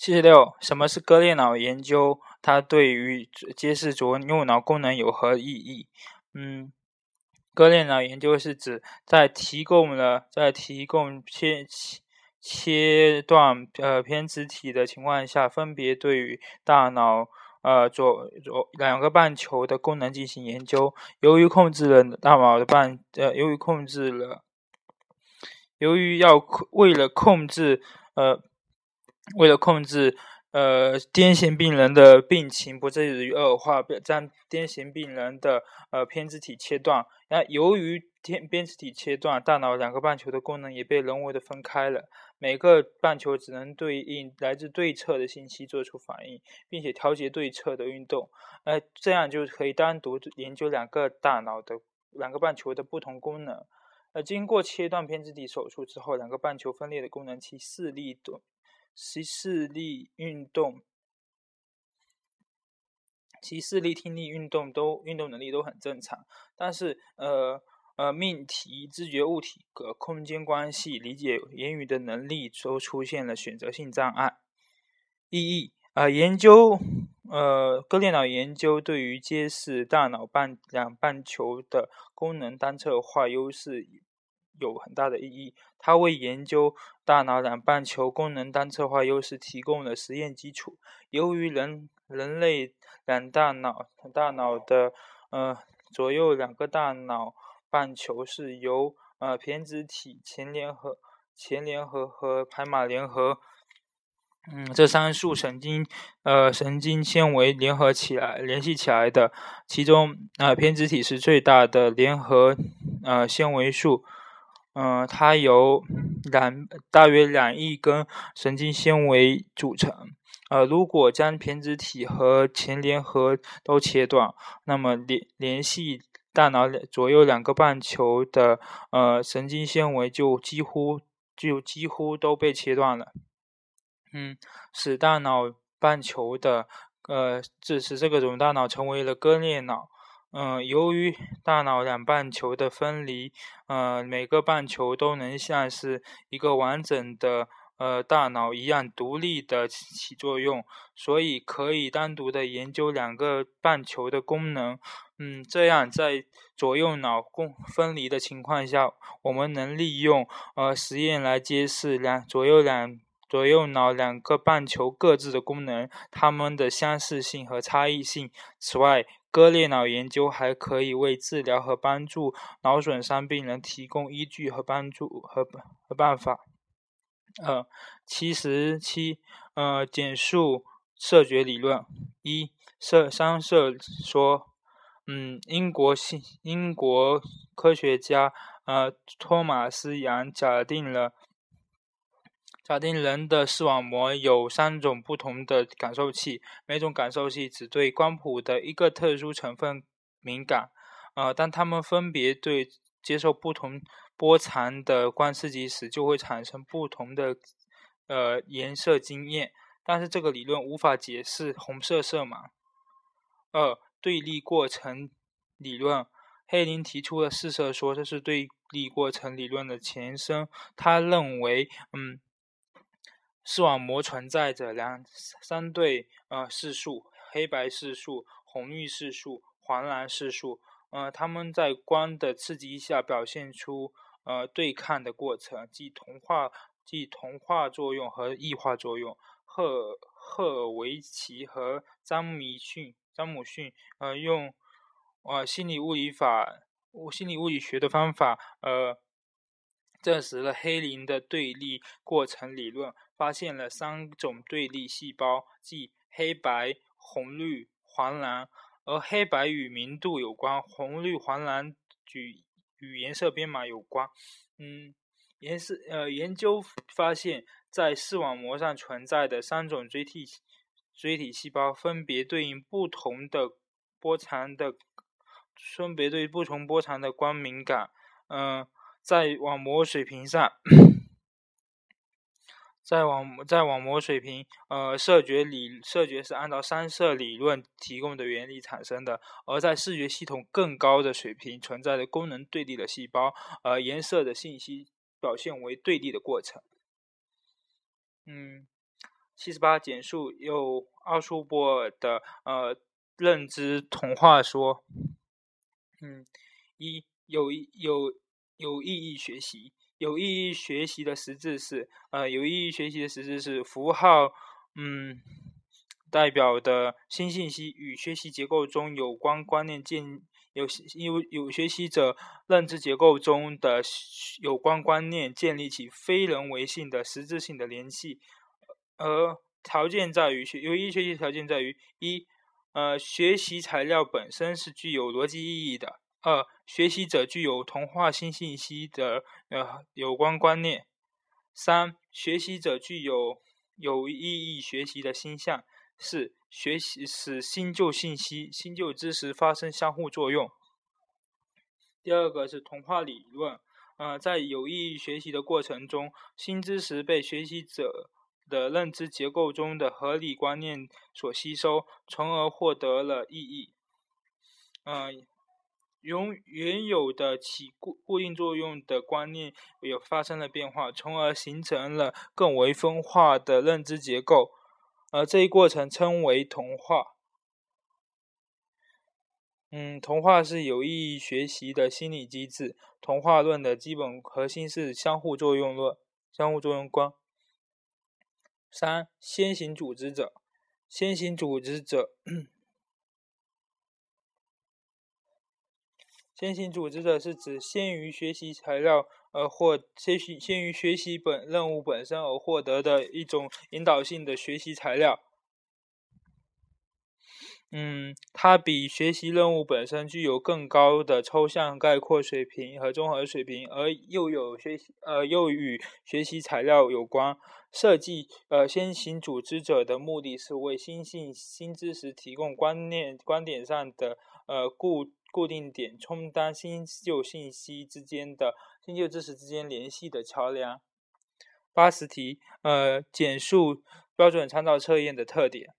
七十六，什么是割裂脑研究？它对于揭示左右脑功能有何意义？嗯，割裂脑研究是指在提供了在提供切切断呃偏执体的情况下，分别对于大脑呃左左两个半球的功能进行研究。由于控制了大脑的半呃，由于控制了，由于要为了控制呃。为了控制呃癫痫病人的病情不至于恶化，将癫痫病人的呃偏执体切断。那由于偏偏执体切断，大脑两个半球的功能也被人为的分开了。每个半球只能对应来自对侧的信息做出反应，并且调节对侧的运动。呃，这样就可以单独研究两个大脑的两个半球的不同功能。呃，经过切断偏执体手术之后，两个半球分裂的功能其视力其视力、运动、其视力、听力、运动都运动能力都很正常，但是呃呃命题、知觉物体和空间关系、理解言语的能力都出现了选择性障碍。意义啊，研究呃割裂脑研究对于揭示大脑半两半球的功能单侧化优势。有很大的意义，它为研究大脑两半球功能单侧化优势提供了实验基础。由于人人类两大脑大脑的呃左右两个大脑半球是由呃胼胝体、前联合、前联合和海马联合，嗯，这三束神经呃神经纤维联合起来联系起来的。其中啊胼胝体是最大的联合呃纤维束。嗯，它由两大约两亿根神经纤维组成。呃，如果将胼胝体和前联合都切断，那么联联系大脑左右两个半球的呃神经纤维就几乎就几乎都被切断了。嗯，使大脑半球的呃，致使这个种大脑成为了割裂脑。嗯，由于大脑两半球的分离，呃，每个半球都能像是一个完整的呃大脑一样独立的起作用，所以可以单独的研究两个半球的功能。嗯，这样在左右脑共分离的情况下，我们能利用呃实验来揭示两左右两左右脑两个半球各自的功能，它们的相似性和差异性。此外，割裂脑研究还可以为治疗和帮助脑损伤病人提供依据和帮助和和办法。呃，七十七，呃，简述色觉理论。一，色三色说，嗯，英国新英国科学家呃托马斯杨假定了。假定人的视网膜有三种不同的感受器，每种感受器只对光谱的一个特殊成分敏感。呃，当它们分别对接受不同波长的光刺激时，就会产生不同的呃颜色经验。但是这个理论无法解释红色色盲。二、对立过程理论，黑林提出了四色说，这是对立过程理论的前身。他认为，嗯。视网膜存在着两三对呃视束：黑白视束、红绿视束、黄蓝视束。呃，它们在光的刺激下表现出呃对抗的过程，即同化、即同化作用和异化作用。赫赫尔维奇和詹米逊、詹姆逊呃用呃心理物理法、心理物理学的方法呃。证实了黑林的对立过程理论，发现了三种对立细胞，即黑白、红绿、黄蓝。而黑白与明度有关，红绿、黄蓝与与颜色编码有关。嗯，颜色呃，研究发现，在视网膜上存在的三种锥体锥体细胞，分别对应不同的波长的，分别对不同波长的光敏感。嗯。在网膜水平上，在网在网膜水平，呃，色觉理色觉是按照三色理论提供的原理产生的，而在视觉系统更高的水平存在的功能对立的细胞，呃，颜色的信息表现为对立的过程。嗯，七十八，简述有奥数波尔的呃认知童话说。嗯，一有有有意义学习，有意义学习的实质是呃有意义学习的实质是符号嗯代表的新信息与学习结构中有关观念建。有有有学习者认知结构中的有关观念建立起非人为性的实质性的联系，而条件在于学有意义学习条件在于一呃学习材料本身是具有逻辑意义的；二学习者具有同化新信息的呃有关观念；三学习者具有有意义学习的倾向。四、学习使新旧信息、新旧知识发生相互作用。第二个是同化理论，呃，在有意义学习的过程中，新知识被学习者的认知结构中的合理观念所吸收，从而获得了意义。嗯，原原有的起固固定作用的观念有发生了变化，从而形成了更为分化的认知结构。而这一过程称为同化。嗯，同化是有意义学习的心理机制。同化论的基本核心是相互作用论、相互作用观。三、先行组织者，先行组织者。先行组织者是指先于学习材料而获先于先于学习本任务本身而获得的一种引导性的学习材料。嗯，它比学习任务本身具有更高的抽象概括水平和综合水平，而又有学习呃又与学习材料有关。设计呃先行组织者的目的是为新性新知识提供观念观点上的呃固。固定点充当新旧信息之间的新旧知识之间联系的桥梁。八十题，呃，简述标准参照测验的特点。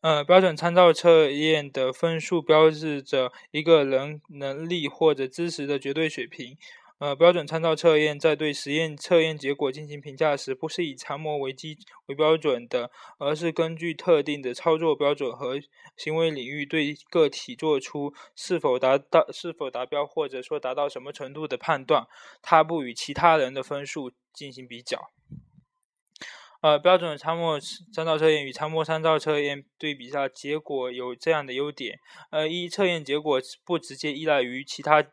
呃，标准参照测验的分数标志着一个人能力或者知识的绝对水平。呃，标准参照测验在对实验测验结果进行评价时，不是以常模为基为标准的，而是根据特定的操作标准和行为领域，对个体做出是否达到、是否达标，或者说达到什么程度的判断。它不与其他人的分数进行比较。呃，标准参模参照测验与参模参照测验对比下，结果有这样的优点：呃，一、测验结果不直接依赖于其他，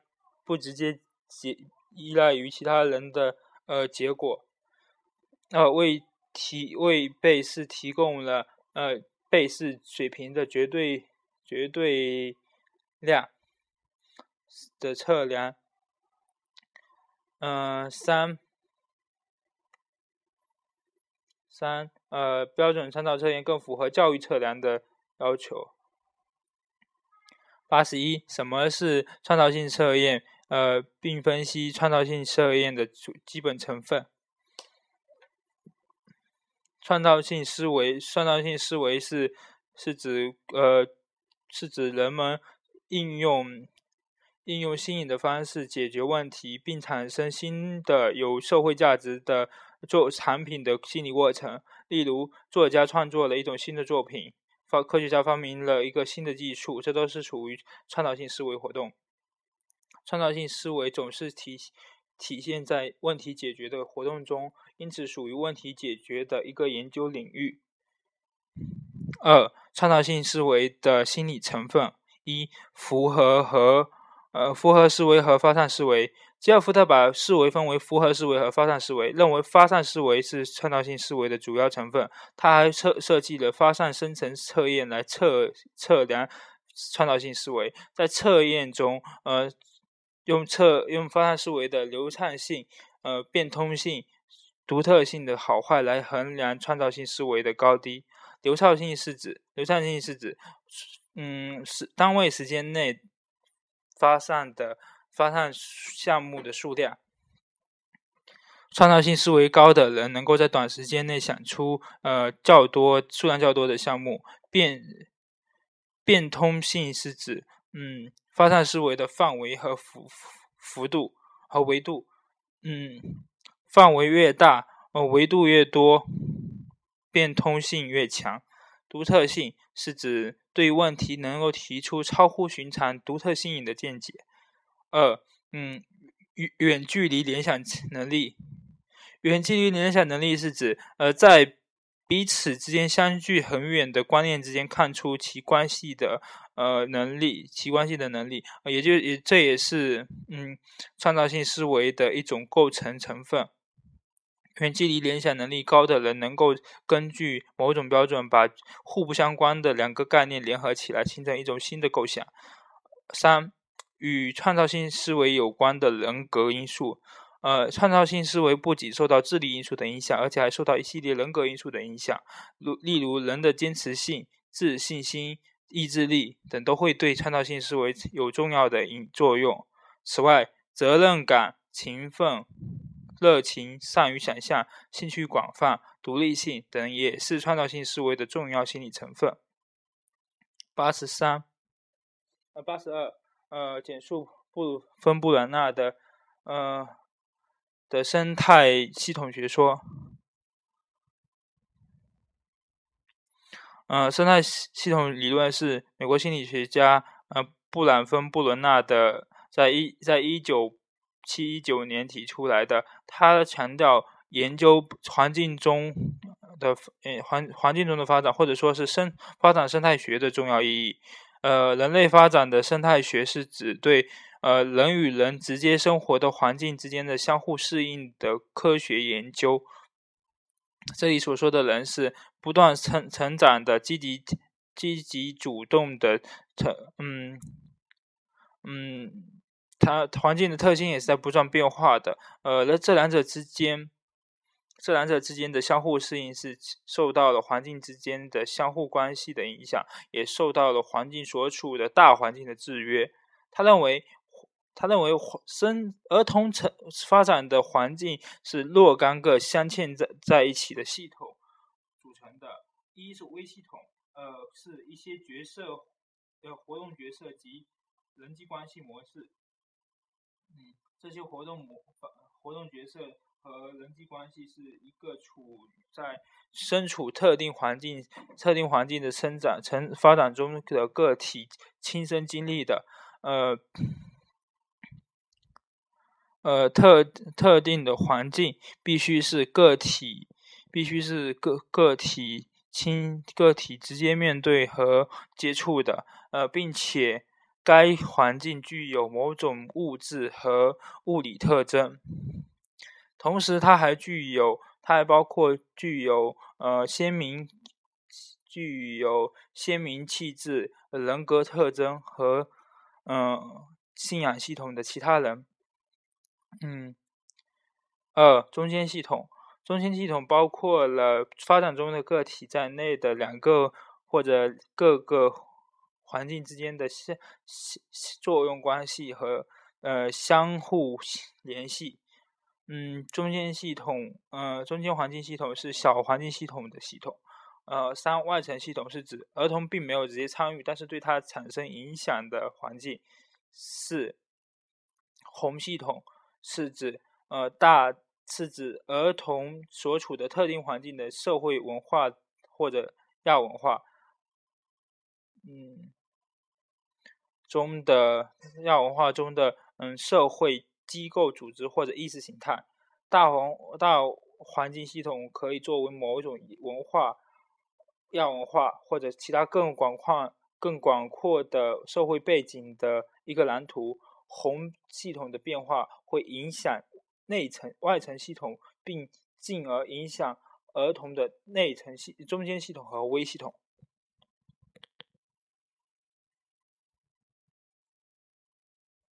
不直接。结依赖于其他人的呃结果，呃为提为被试提供了呃被试水平的绝对绝对量的测量。嗯，三三呃标准参照测验更符合教育测量的要求。八十一，什么是创造性测验？呃，并分析创造性测验的主基本成分。创造性思维，创造性思维是是指呃是指人们应用应用新颖的方式解决问题，并产生新的有社会价值的做产品的心理过程。例如，作家创作了一种新的作品，发科学家发明了一个新的技术，这都是属于创造性思维活动。创造性思维总是体体现在问题解决的活动中，因此属于问题解决的一个研究领域。二、创造性思维的心理成分：一、符合和呃符合思维和发散思维。吉尔福特把思维分为符合思维和发散思维，认为发散思维是创造性思维的主要成分。他还设设计了发散生成测验来测测量创造性思维。在测验中，呃。用测用发散思维的流畅性、呃变通性、独特性的好坏来衡量创造性思维的高低。流畅性是指流畅性是指，嗯，是单位时间内发散的发散项目的数量。创造性思维高的人能够在短时间内想出呃较多数量较多的项目。变变通性是指，嗯。发散思维的范围和幅幅度和维度，嗯，范围越大，呃，维度越多，变通性越强。独特性是指对问题能够提出超乎寻常、独特新颖的见解。二，嗯，远远距离联想能力。远距离联想能力是指，呃，在彼此之间相距很远的观念之间看出其关系的呃能力，其关系的能力，也就也这也是嗯创造性思维的一种构成成分。远距离联想能力高的人，能够根据某种标准，把互不相关的两个概念联合起来，形成一种新的构想。三，与创造性思维有关的人格因素。呃，创造性思维不仅受到智力因素的影响，而且还受到一系列人格因素的影响。如例如，人的坚持性、自信心、意志力等都会对创造性思维有重要的影作用。此外，责任感、勤奋、热情、善于想象、兴趣广泛、独立性等也是创造性思维的重要心理成分。八十三，呃，八十二，呃，简述布芬布伦纳的，呃。的生态系统学说，呃，生态系统理论是美国心理学家呃布朗芬布伦纳的，在一在一九七九年提出来的。他强调研究环境中的环环境中的发展，或者说是生发展生态学的重要意义。呃，人类发展的生态学是指对。呃，人与人直接生活的环境之间的相互适应的科学研究。这里所说的人是不断成成长的、积极、积极主动的成，嗯嗯，它环境的特性也是在不断变化的。呃，那这两者之间，这两者之间的相互适应是受到了环境之间的相互关系的影响，也受到了环境所处的大环境的制约。他认为。他认为，生儿童成发展的环境是若干个镶嵌在在一起的系统组成的。一是微系统，呃，是一些角色的活动角色及人际关系模式。嗯，这些活动模活动角色和人际关系是一个处在身处特定环境、特定环境的生长、成发展中的个体亲身经历的，呃。呃，特特定的环境必须是个体，必须是个个体亲个体直接面对和接触的，呃，并且该环境具有某种物质和物理特征，同时它还具有，它还包括具有呃鲜明具有鲜明气质、人格特征和嗯信仰系统的其他人。嗯，二中间系统，中间系统包括了发展中的个体在内的两个或者各个环境之间的相作用关系和呃相互联系。嗯，中间系统，呃，中间环境系统是小环境系统的系统。呃，三外层系统是指儿童并没有直接参与，但是对他产生影响的环境。四红系统。是指呃大是指儿童所处的特定环境的社会文化或者亚文化，嗯中的亚文化中的嗯社会机构组织或者意识形态，大环大环境系统可以作为某一种文化亚文化或者其他更广阔更广阔的社会背景的一个蓝图。红系统的变化会影响内层、外层系统，并进而影响儿童的内层系、中间系统和微系统。